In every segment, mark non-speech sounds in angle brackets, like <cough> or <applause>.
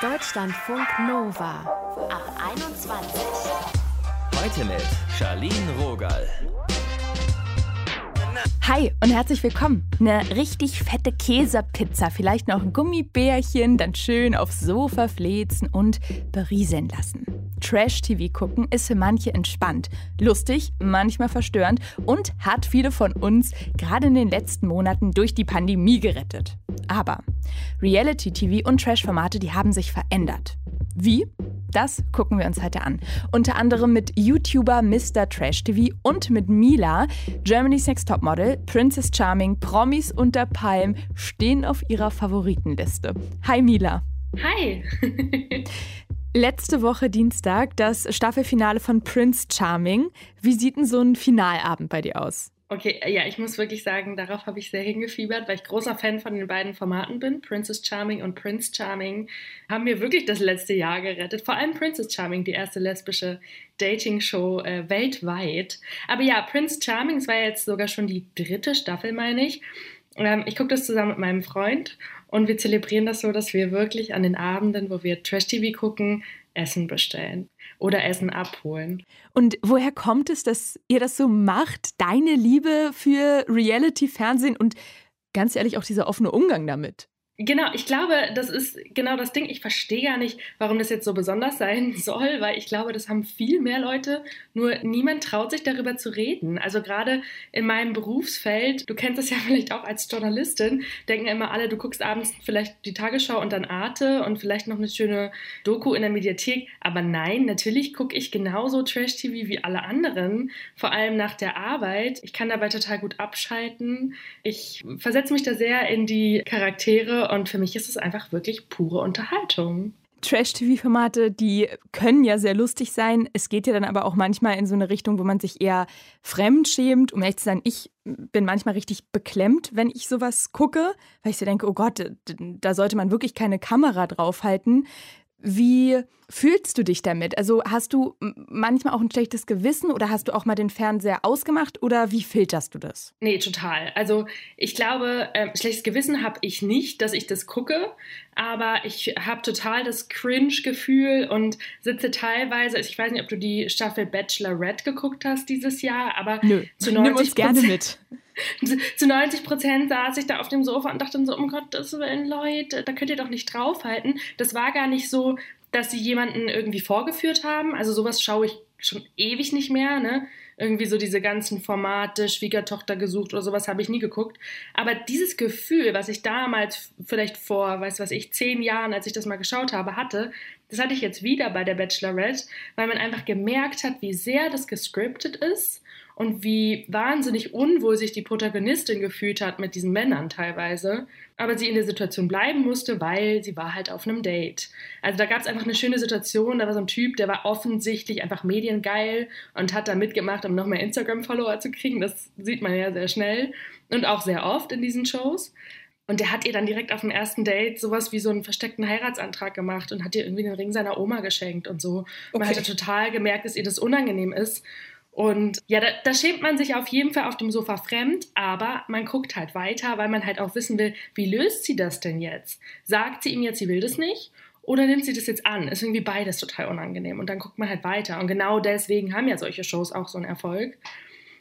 Deutschlandfunk Nova ab 21. Heute mit Charlene Rogal. Hi und herzlich willkommen. Eine richtig fette Käsepizza, vielleicht noch ein Gummibärchen, dann schön aufs Sofa flezen und berieseln lassen. Trash-TV gucken ist für manche entspannt, lustig, manchmal verstörend und hat viele von uns gerade in den letzten Monaten durch die Pandemie gerettet. Aber Reality-TV und Trash-Formate, die haben sich verändert. Wie? Das gucken wir uns heute an. Unter anderem mit YouTuber Mr. Trash TV und mit Mila. Germany's Next Topmodel, Princess Charming, Promis unter Palm stehen auf ihrer Favoritenliste. Hi Mila. Hi. <laughs> Letzte Woche Dienstag das Staffelfinale von Prince Charming. Wie sieht denn so ein Finalabend bei dir aus? Okay, ja, ich muss wirklich sagen, darauf habe ich sehr hingefiebert, weil ich großer Fan von den beiden Formaten bin. Princess Charming und Prince Charming haben mir wirklich das letzte Jahr gerettet. Vor allem Princess Charming, die erste lesbische Dating-Show äh, weltweit. Aber ja, Prince Charming, es war jetzt sogar schon die dritte Staffel, meine ich. Ähm, ich gucke das zusammen mit meinem Freund und wir zelebrieren das so, dass wir wirklich an den Abenden, wo wir Trash-TV gucken, Essen bestellen oder Essen abholen. Und woher kommt es, dass ihr das so macht? Deine Liebe für Reality-Fernsehen und ganz ehrlich auch dieser offene Umgang damit? Genau, ich glaube, das ist genau das Ding. Ich verstehe gar nicht, warum das jetzt so besonders sein <laughs> soll, weil ich glaube, das haben viel mehr Leute, nur niemand traut sich darüber zu reden. Also gerade in meinem Berufsfeld, du kennst das ja <laughs> vielleicht auch als Journalistin, denken immer alle, du guckst abends vielleicht die Tagesschau und dann Arte und vielleicht noch eine schöne Doku in der Mediathek. Aber nein, natürlich gucke ich genauso Trash-TV wie alle anderen, vor allem nach der Arbeit. Ich kann dabei total gut abschalten. Ich versetze mich da sehr in die Charaktere und für mich ist es einfach wirklich pure Unterhaltung. Trash-TV-Formate, die können ja sehr lustig sein. Es geht ja dann aber auch manchmal in so eine Richtung, wo man sich eher fremd schämt. Um ehrlich zu sein, ich bin manchmal richtig beklemmt, wenn ich sowas gucke, weil ich so denke, oh Gott, da sollte man wirklich keine Kamera draufhalten. Wie fühlst du dich damit? Also hast du manchmal auch ein schlechtes Gewissen oder hast du auch mal den Fernseher ausgemacht oder wie filterst du das? Nee, total. Also ich glaube, äh, schlechtes Gewissen habe ich nicht, dass ich das gucke, aber ich habe total das Cringe-Gefühl und sitze teilweise, also ich weiß nicht, ob du die Staffel Bachelorette geguckt hast dieses Jahr, aber Nö, zu 90 nimm uns gerne mit. Zu 90 Prozent saß ich da auf dem Sofa und dachte so, um Gottes Willen, Leute, da könnt ihr doch nicht draufhalten. Das war gar nicht so, dass sie jemanden irgendwie vorgeführt haben. Also sowas schaue ich schon ewig nicht mehr, ne? Irgendwie so diese ganzen Formate, Schwiegertochter gesucht oder sowas habe ich nie geguckt. Aber dieses Gefühl, was ich damals vielleicht vor, weiß was ich, zehn Jahren, als ich das mal geschaut habe, hatte, das hatte ich jetzt wieder bei der Bachelorette, weil man einfach gemerkt hat, wie sehr das gescriptet ist und wie wahnsinnig unwohl sich die Protagonistin gefühlt hat mit diesen Männern teilweise, aber sie in der Situation bleiben musste, weil sie war halt auf einem Date. Also da gab es einfach eine schöne Situation, da war so ein Typ, der war offensichtlich einfach mediengeil und hat da mitgemacht, um noch mehr Instagram-Follower zu kriegen. Das sieht man ja sehr schnell und auch sehr oft in diesen Shows. Und der hat ihr dann direkt auf dem ersten Date sowas wie so einen versteckten Heiratsantrag gemacht und hat ihr irgendwie den Ring seiner Oma geschenkt und so. Okay. Man hat total gemerkt, dass ihr das unangenehm ist. Und ja, da, da, schämt man sich auf jeden Fall auf dem Sofa fremd, aber man guckt halt weiter, weil man halt auch wissen will, wie löst sie das denn jetzt? Sagt sie ihm jetzt, sie will das nicht? Oder nimmt sie das jetzt an? Ist irgendwie beides total unangenehm. Und dann guckt man halt weiter. Und genau deswegen haben ja solche Shows auch so einen Erfolg.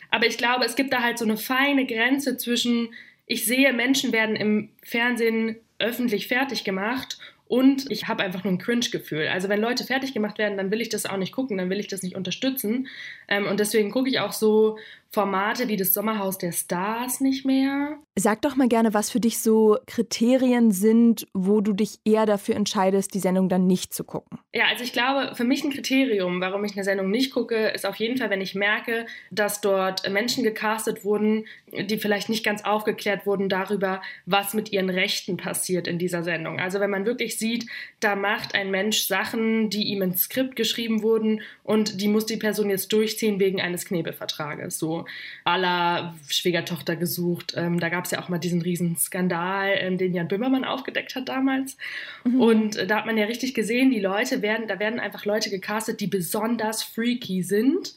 Aber ich glaube, es gibt da halt so eine feine Grenze zwischen, ich sehe, Menschen werden im Fernsehen öffentlich fertig gemacht und ich habe einfach nur ein Cringe-Gefühl. Also wenn Leute fertig gemacht werden, dann will ich das auch nicht gucken, dann will ich das nicht unterstützen. Ähm, und deswegen gucke ich auch so Formate wie das Sommerhaus der Stars nicht mehr. Sag doch mal gerne, was für dich so Kriterien sind, wo du dich eher dafür entscheidest, die Sendung dann nicht zu gucken. Ja, also ich glaube, für mich ein Kriterium, warum ich eine Sendung nicht gucke, ist auf jeden Fall, wenn ich merke, dass dort Menschen gecastet wurden, die vielleicht nicht ganz aufgeklärt wurden darüber, was mit ihren Rechten passiert in dieser Sendung. Also wenn man wirklich sieht, da macht ein Mensch Sachen, die ihm ins Skript geschrieben wurden und die muss die Person jetzt durchziehen wegen eines Knebelvertrages. So aller Schwiegertochter gesucht. Ähm, da gab es ja auch mal diesen riesen Skandal, ähm, den Jan Böhmermann aufgedeckt hat damals. Mhm. Und äh, da hat man ja richtig gesehen, die Leute werden, da werden einfach Leute gecastet, die besonders freaky sind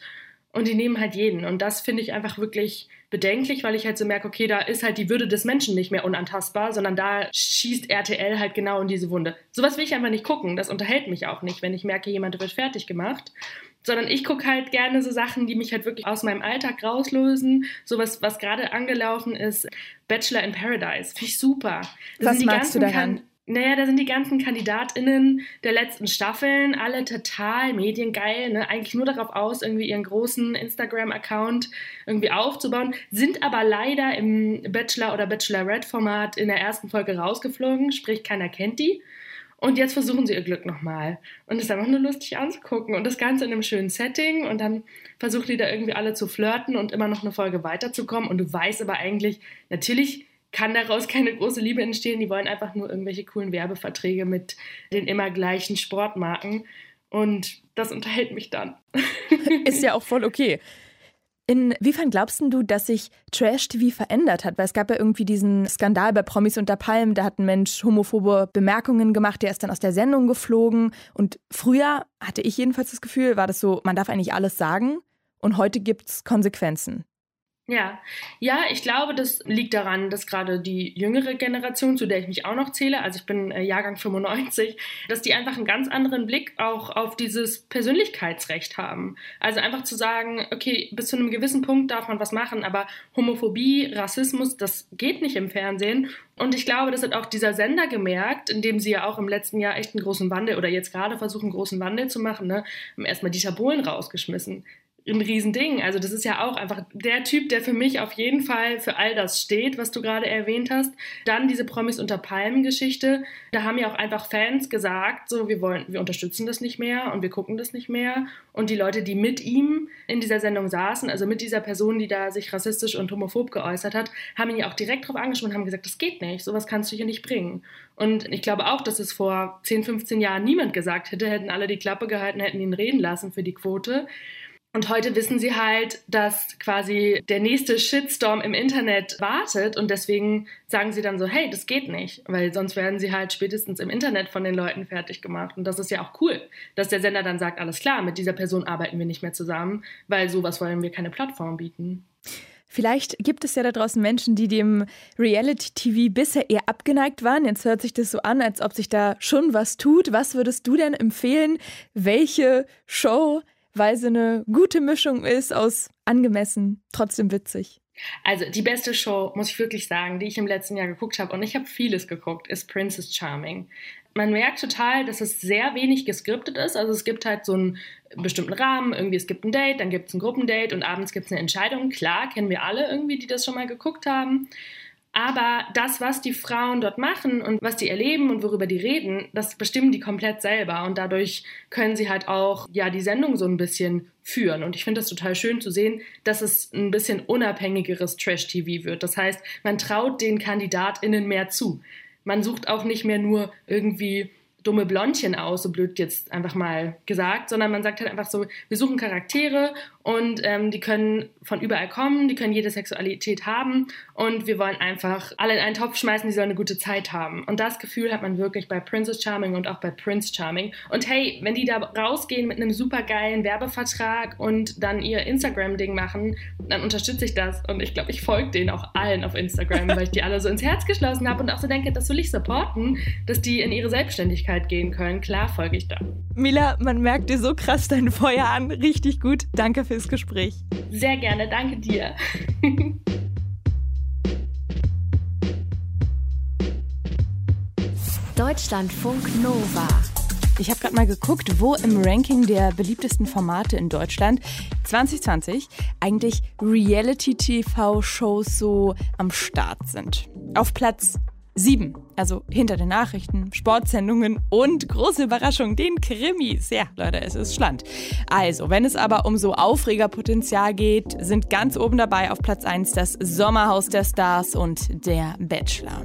und die nehmen halt jeden. Und das finde ich einfach wirklich bedenklich, weil ich halt so merke, okay, da ist halt die Würde des Menschen nicht mehr unantastbar, sondern da schießt RTL halt genau in diese Wunde. Sowas will ich einfach nicht gucken. Das unterhält mich auch nicht, wenn ich merke, jemand wird fertig gemacht. Sondern ich gucke halt gerne so Sachen, die mich halt wirklich aus meinem Alltag rauslösen. Sowas, was gerade angelaufen ist, Bachelor in Paradise. Finde ich super. Das was magst du daran? Naja, da sind die ganzen KandidatInnen der letzten Staffeln alle total mediengeil, ne? eigentlich nur darauf aus, irgendwie ihren großen Instagram-Account irgendwie aufzubauen, sind aber leider im Bachelor- oder Bachelorette-Format in der ersten Folge rausgeflogen, sprich keiner kennt die. Und jetzt versuchen sie ihr Glück nochmal. Und es ist einfach nur lustig anzugucken. Und das Ganze in einem schönen Setting. Und dann versuchen die da irgendwie alle zu flirten und immer noch eine Folge weiterzukommen. Und du weißt aber eigentlich, natürlich kann daraus keine große Liebe entstehen. Die wollen einfach nur irgendwelche coolen Werbeverträge mit den immer gleichen Sportmarken. Und das unterhält mich dann. <laughs> Ist ja auch voll okay. Inwiefern glaubst du, dass sich Trash-TV verändert hat? Weil es gab ja irgendwie diesen Skandal bei Promis unter Palmen, da hat ein Mensch homophobe Bemerkungen gemacht, der ist dann aus der Sendung geflogen. Und früher hatte ich jedenfalls das Gefühl, war das so, man darf eigentlich alles sagen und heute gibt es Konsequenzen. Ja, ja, ich glaube, das liegt daran, dass gerade die jüngere Generation, zu der ich mich auch noch zähle, also ich bin äh, Jahrgang 95, dass die einfach einen ganz anderen Blick auch auf dieses Persönlichkeitsrecht haben. Also einfach zu sagen, okay, bis zu einem gewissen Punkt darf man was machen, aber Homophobie, Rassismus, das geht nicht im Fernsehen. Und ich glaube, das hat auch dieser Sender gemerkt, indem sie ja auch im letzten Jahr echt einen großen Wandel oder jetzt gerade versuchen, einen großen Wandel zu machen, ne? haben erstmal die Tabolen rausgeschmissen ein Riesending. Also das ist ja auch einfach der Typ, der für mich auf jeden Fall für all das steht, was du gerade erwähnt hast. Dann diese Promis unter Palmen Geschichte. Da haben ja auch einfach Fans gesagt, so wir wollen, wir unterstützen das nicht mehr und wir gucken das nicht mehr. Und die Leute, die mit ihm in dieser Sendung saßen, also mit dieser Person, die da sich rassistisch und homophob geäußert hat, haben ihn ja auch direkt darauf angesprochen und haben gesagt, das geht nicht, sowas kannst du hier nicht bringen. Und ich glaube auch, dass es vor 10, 15 Jahren niemand gesagt hätte, hätten alle die Klappe gehalten, hätten ihn reden lassen für die Quote. Und heute wissen sie halt, dass quasi der nächste Shitstorm im Internet wartet und deswegen sagen sie dann so, hey, das geht nicht, weil sonst werden sie halt spätestens im Internet von den Leuten fertig gemacht. Und das ist ja auch cool, dass der Sender dann sagt, alles klar, mit dieser Person arbeiten wir nicht mehr zusammen, weil sowas wollen wir keine Plattform bieten. Vielleicht gibt es ja da draußen Menschen, die dem Reality-TV bisher eher abgeneigt waren. Jetzt hört sich das so an, als ob sich da schon was tut. Was würdest du denn empfehlen? Welche Show weil sie eine gute Mischung ist aus angemessen, trotzdem witzig. Also die beste Show, muss ich wirklich sagen, die ich im letzten Jahr geguckt habe, und ich habe vieles geguckt, ist Princess Charming. Man merkt total, dass es sehr wenig geskriptet ist. Also es gibt halt so einen bestimmten Rahmen, irgendwie es gibt ein Date, dann gibt es ein Gruppendate und abends gibt es eine Entscheidung. Klar, kennen wir alle irgendwie, die das schon mal geguckt haben. Aber das, was die Frauen dort machen und was die erleben und worüber die reden, das bestimmen die komplett selber. Und dadurch können sie halt auch ja die Sendung so ein bisschen führen. Und ich finde das total schön zu sehen, dass es ein bisschen unabhängigeres Trash-TV wird. Das heißt, man traut den KandidatInnen mehr zu. Man sucht auch nicht mehr nur irgendwie dumme Blondchen aus, so blöd jetzt einfach mal gesagt, sondern man sagt halt einfach so, wir suchen Charaktere und ähm, die können von überall kommen, die können jede Sexualität haben und wir wollen einfach alle in einen Topf schmeißen, die sollen eine gute Zeit haben. Und das Gefühl hat man wirklich bei Princess Charming und auch bei Prince Charming. Und hey, wenn die da rausgehen mit einem supergeilen Werbevertrag und dann ihr Instagram-Ding machen, dann unterstütze ich das und ich glaube, ich folge denen auch allen auf Instagram, weil ich die alle so ins Herz geschlossen habe und auch so denke, das will ich supporten, dass die in ihre Selbstständigkeit gehen können. Klar folge ich da. Mila, man merkt dir so krass dein Feuer an. Richtig gut. Danke fürs Gespräch. Sehr gerne, danke dir. <laughs> Deutschlandfunk Nova. Ich habe gerade mal geguckt, wo im Ranking der beliebtesten Formate in Deutschland 2020 eigentlich Reality-TV-Shows so am Start sind. Auf Platz Sieben, also hinter den Nachrichten, Sportsendungen und große Überraschung, den Krimis. Ja, Leute, es ist Schland. Also, wenn es aber um so Aufregerpotenzial geht, sind ganz oben dabei auf Platz 1 das Sommerhaus der Stars und der Bachelor.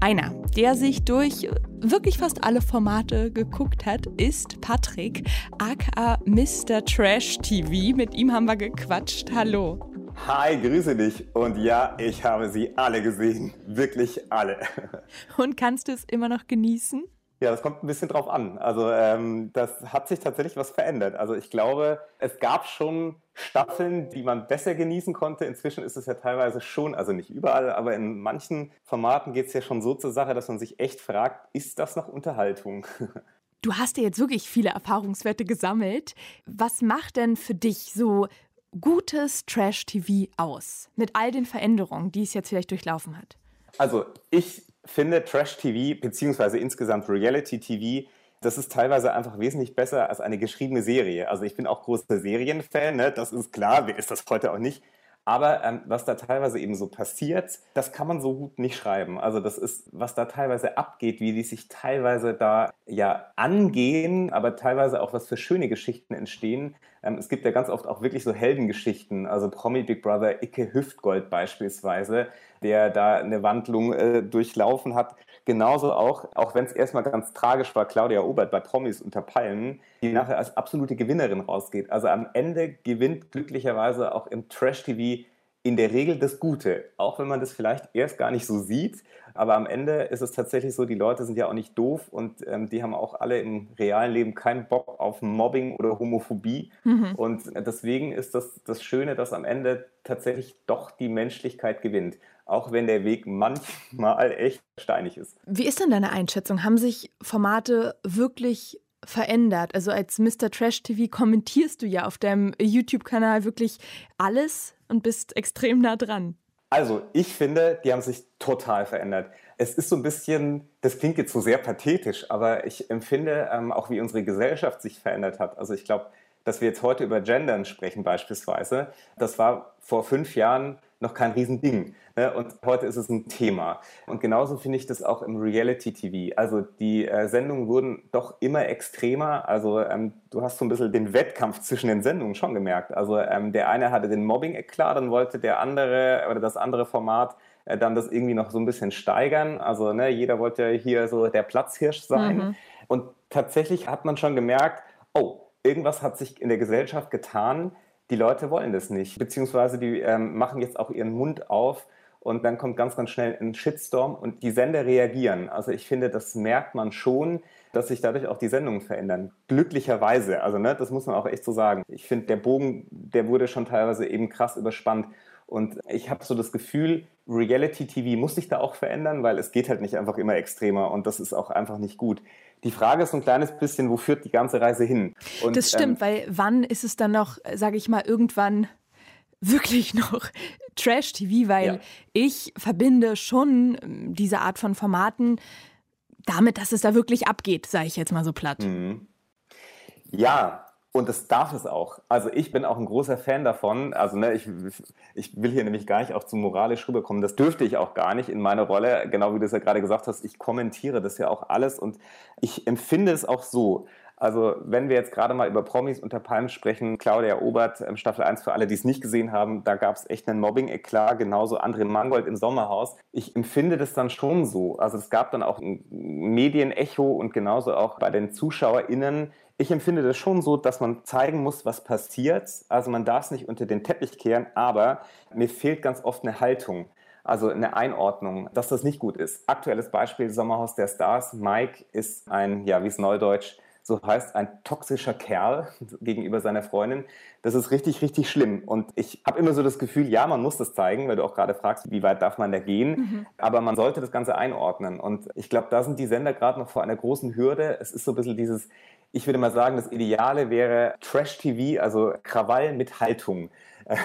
Einer, der sich durch wirklich fast alle Formate geguckt hat, ist Patrick, aka Mr. Trash TV. Mit ihm haben wir gequatscht. Hallo. Hi, grüße dich. Und ja, ich habe sie alle gesehen. Wirklich alle. <laughs> Und kannst du es immer noch genießen? Ja, das kommt ein bisschen drauf an. Also ähm, das hat sich tatsächlich was verändert. Also ich glaube, es gab schon Staffeln, die man besser genießen konnte. Inzwischen ist es ja teilweise schon, also nicht überall, aber in manchen Formaten geht es ja schon so zur Sache, dass man sich echt fragt, ist das noch Unterhaltung? <laughs> Du hast ja jetzt wirklich viele Erfahrungswerte gesammelt. Was macht denn für dich so gutes Trash-TV aus? Mit all den Veränderungen, die es jetzt vielleicht durchlaufen hat. Also ich finde Trash-TV beziehungsweise insgesamt Reality-TV das ist teilweise einfach wesentlich besser als eine geschriebene Serie. Also ich bin auch großer Serienfan, ne? das ist klar, wer ist das heute auch nicht. Aber ähm, was da teilweise eben so passiert, das kann man so gut nicht schreiben. Also das ist, was da teilweise abgeht, wie die sich teilweise da ja angehen, aber teilweise auch was für schöne Geschichten entstehen. Ähm, es gibt ja ganz oft auch wirklich so Heldengeschichten. Also Promi Big Brother Icke Hüftgold beispielsweise, der da eine Wandlung äh, durchlaufen hat. Genauso auch, auch wenn es erstmal ganz tragisch war, Claudia Obert bei Promis unter Palmen, die nachher als absolute Gewinnerin rausgeht. Also am Ende gewinnt glücklicherweise auch im Trash-TV in der Regel das Gute, auch wenn man das vielleicht erst gar nicht so sieht. Aber am Ende ist es tatsächlich so, die Leute sind ja auch nicht doof und ähm, die haben auch alle im realen Leben keinen Bock auf Mobbing oder Homophobie. Mhm. Und deswegen ist das das Schöne, dass am Ende tatsächlich doch die Menschlichkeit gewinnt, auch wenn der Weg manchmal <laughs> echt steinig ist. Wie ist denn deine Einschätzung? Haben sich Formate wirklich verändert? Also als Mr. Trash TV kommentierst du ja auf deinem YouTube-Kanal wirklich alles und bist extrem nah dran. Also, ich finde, die haben sich total verändert. Es ist so ein bisschen, das klingt jetzt so sehr pathetisch, aber ich empfinde ähm, auch, wie unsere Gesellschaft sich verändert hat. Also, ich glaube, dass wir jetzt heute über Gendern sprechen beispielsweise, das war vor fünf Jahren noch kein Riesending. Ne? Und heute ist es ein Thema. Und genauso finde ich das auch im Reality-TV. Also die äh, Sendungen wurden doch immer extremer. Also ähm, du hast so ein bisschen den Wettkampf zwischen den Sendungen schon gemerkt. Also ähm, der eine hatte den Mobbing-Eklat, dann wollte der andere oder das andere Format äh, dann das irgendwie noch so ein bisschen steigern. Also ne, jeder wollte hier so der Platzhirsch sein. Mhm. Und tatsächlich hat man schon gemerkt, oh, irgendwas hat sich in der Gesellschaft getan, die Leute wollen das nicht, beziehungsweise die ähm, machen jetzt auch ihren Mund auf und dann kommt ganz, ganz schnell ein Shitstorm und die Sender reagieren. Also ich finde, das merkt man schon, dass sich dadurch auch die Sendungen verändern. Glücklicherweise, also ne, das muss man auch echt so sagen. Ich finde, der Bogen, der wurde schon teilweise eben krass überspannt. Und ich habe so das Gefühl, Reality TV muss sich da auch verändern, weil es geht halt nicht einfach immer extremer und das ist auch einfach nicht gut. Die Frage ist so ein kleines bisschen, wo führt die ganze Reise hin? Und, das stimmt, ähm, weil wann ist es dann noch, sage ich mal, irgendwann wirklich <laughs> noch Trash-TV, weil ja. ich verbinde schon ähm, diese Art von Formaten damit, dass es da wirklich abgeht, sage ich jetzt mal so platt. Mhm. Ja, und das darf es auch. Also ich bin auch ein großer Fan davon. Also ne, ich, ich will hier nämlich gar nicht auch zu moralisch rüberkommen. Das dürfte ich auch gar nicht in meiner Rolle. Genau wie du es ja gerade gesagt hast, ich kommentiere das ja auch alles und ich empfinde es auch so. Also wenn wir jetzt gerade mal über Promis unter Palmen sprechen, Claudia Obert, ähm, Staffel 1 für alle, die es nicht gesehen haben, da gab es echt einen Mobbing-Eklat, genauso André Mangold im Sommerhaus. Ich empfinde das dann schon so. Also es gab dann auch ein Medienecho und genauso auch bei den ZuschauerInnen ich empfinde das schon so, dass man zeigen muss, was passiert. Also man darf es nicht unter den Teppich kehren, aber mir fehlt ganz oft eine Haltung. Also eine Einordnung, dass das nicht gut ist. Aktuelles Beispiel Sommerhaus der Stars. Mike ist ein, ja, wie es neudeutsch so heißt, ein toxischer Kerl <laughs> gegenüber seiner Freundin. Das ist richtig, richtig schlimm. Und ich habe immer so das Gefühl, ja, man muss das zeigen, weil du auch gerade fragst, wie weit darf man da gehen. Mhm. Aber man sollte das Ganze einordnen. Und ich glaube, da sind die Sender gerade noch vor einer großen Hürde. Es ist so ein bisschen dieses, ich würde mal sagen, das Ideale wäre Trash-TV, also Krawall mit Haltung. <laughs>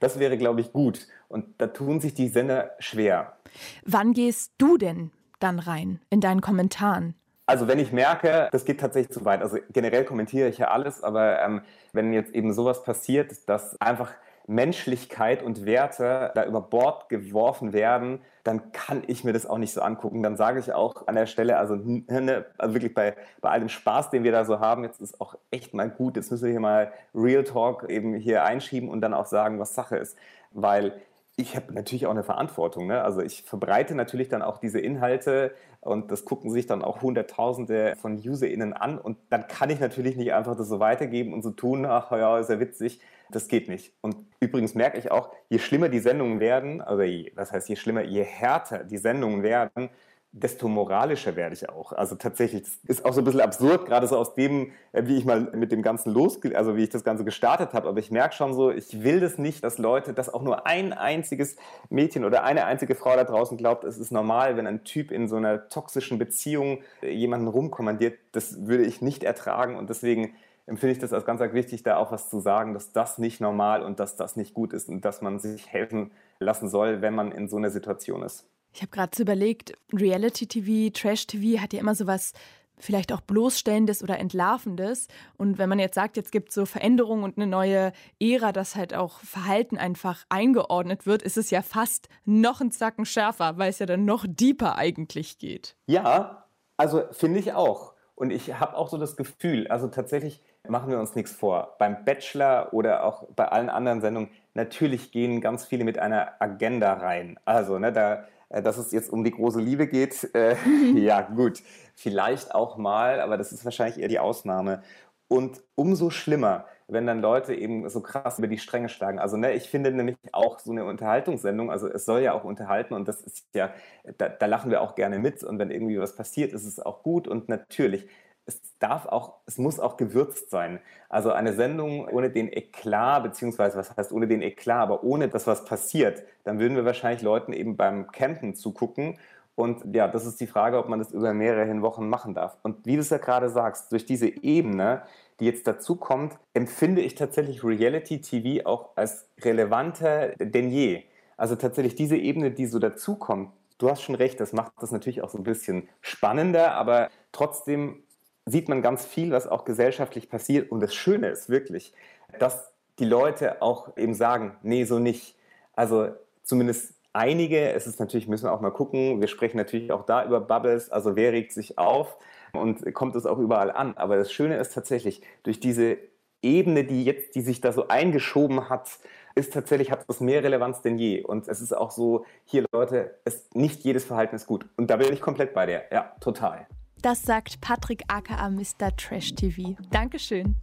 Das wäre, glaube ich, gut. Und da tun sich die Sender schwer. Wann gehst du denn dann rein in deinen Kommentaren? Also wenn ich merke, das geht tatsächlich zu weit. Also generell kommentiere ich ja alles, aber ähm, wenn jetzt eben sowas passiert, dass einfach Menschlichkeit und Werte da über Bord geworfen werden, dann kann ich mir das auch nicht so angucken. Dann sage ich auch an der Stelle, also, ne, also wirklich bei, bei all dem Spaß, den wir da so haben, jetzt ist auch echt mal gut, jetzt müssen wir hier mal Real Talk eben hier einschieben und dann auch sagen, was Sache ist. Weil ich habe natürlich auch eine Verantwortung. Ne? Also ich verbreite natürlich dann auch diese Inhalte und das gucken sich dann auch Hunderttausende von UserInnen an und dann kann ich natürlich nicht einfach das so weitergeben und so tun, ach ja, ist ja witzig. Das geht nicht. Und übrigens merke ich auch, je schlimmer die Sendungen werden, also je, was heißt je schlimmer, je härter die Sendungen werden, desto moralischer werde ich auch. Also tatsächlich, das ist auch so ein bisschen absurd, gerade so aus dem, äh, wie ich mal mit dem Ganzen los, also wie ich das Ganze gestartet habe. Aber ich merke schon so, ich will das nicht, dass Leute, dass auch nur ein einziges Mädchen oder eine einzige Frau da draußen glaubt, es ist normal, wenn ein Typ in so einer toxischen Beziehung äh, jemanden rumkommandiert. Das würde ich nicht ertragen und deswegen empfinde ich das als ganz, ganz wichtig, da auch was zu sagen, dass das nicht normal und dass das nicht gut ist und dass man sich helfen lassen soll, wenn man in so einer Situation ist. Ich habe gerade so überlegt, Reality-TV, Trash-TV hat ja immer so was vielleicht auch bloßstellendes oder entlarvendes. Und wenn man jetzt sagt, jetzt gibt es so Veränderungen und eine neue Ära, dass halt auch Verhalten einfach eingeordnet wird, ist es ja fast noch ein Zacken schärfer, weil es ja dann noch deeper eigentlich geht. Ja, also finde ich auch. Und ich habe auch so das Gefühl, also tatsächlich machen wir uns nichts vor. Beim Bachelor oder auch bei allen anderen Sendungen, natürlich gehen ganz viele mit einer Agenda rein. Also, ne, da dass es jetzt um die große Liebe geht, äh, <laughs> ja gut, vielleicht auch mal, aber das ist wahrscheinlich eher die Ausnahme. Und umso schlimmer, wenn dann Leute eben so krass über die Stränge schlagen. Also ne, ich finde nämlich auch so eine Unterhaltungssendung, also es soll ja auch unterhalten und das ist ja, da, da lachen wir auch gerne mit und wenn irgendwie was passiert, ist es auch gut und natürlich es darf auch, es muss auch gewürzt sein. Also eine Sendung ohne den Eklat, beziehungsweise was heißt ohne den Eklat, aber ohne dass was passiert, dann würden wir wahrscheinlich Leuten eben beim Campen zugucken. Und ja, das ist die Frage, ob man das über mehrere Wochen machen darf. Und wie du es ja gerade sagst, durch diese Ebene, die jetzt dazu kommt, empfinde ich tatsächlich Reality TV auch als relevanter denn je. Also tatsächlich diese Ebene, die so dazukommt, du hast schon recht, das macht das natürlich auch so ein bisschen spannender, aber trotzdem sieht man ganz viel, was auch gesellschaftlich passiert. Und das Schöne ist wirklich, dass die Leute auch eben sagen, nee, so nicht. Also zumindest einige, es ist natürlich, müssen wir auch mal gucken, wir sprechen natürlich auch da über Bubbles, also wer regt sich auf und kommt es auch überall an. Aber das Schöne ist tatsächlich, durch diese Ebene, die jetzt, die sich da so eingeschoben hat, ist tatsächlich, hat das mehr Relevanz denn je. Und es ist auch so, hier Leute, es, nicht jedes Verhalten ist gut. Und da bin ich komplett bei dir. Ja, total. Das sagt Patrick aka Mr. Trash TV. Dankeschön.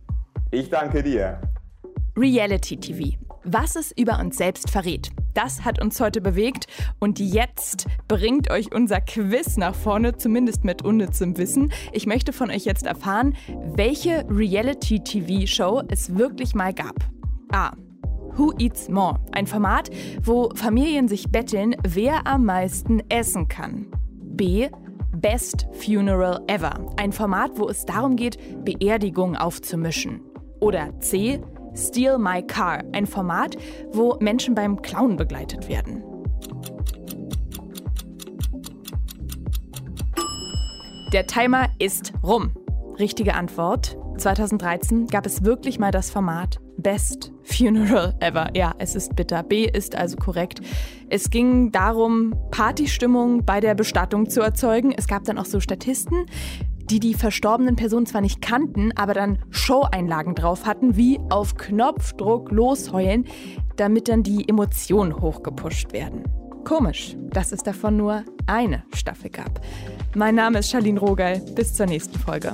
Ich danke dir. Reality TV. Was es über uns selbst verrät. Das hat uns heute bewegt und jetzt bringt euch unser Quiz nach vorne, zumindest mit unnützem Wissen. Ich möchte von euch jetzt erfahren, welche Reality-TV-Show es wirklich mal gab. A. Who Eats More? Ein Format, wo Familien sich betteln, wer am meisten essen kann. B. Best Funeral Ever, ein Format, wo es darum geht, Beerdigungen aufzumischen. Oder C. Steal My Car, ein Format, wo Menschen beim Klauen begleitet werden. Der Timer ist rum. Richtige Antwort. 2013 gab es wirklich mal das Format Best Funeral Ever. Ja, es ist bitter. B ist also korrekt. Es ging darum, Partystimmung bei der Bestattung zu erzeugen. Es gab dann auch so Statisten, die die verstorbenen Personen zwar nicht kannten, aber dann Show-Einlagen drauf hatten, wie auf Knopfdruck losheulen, damit dann die Emotionen hochgepusht werden. Komisch, dass es davon nur eine Staffel gab. Mein Name ist Charlene Rogal. Bis zur nächsten Folge.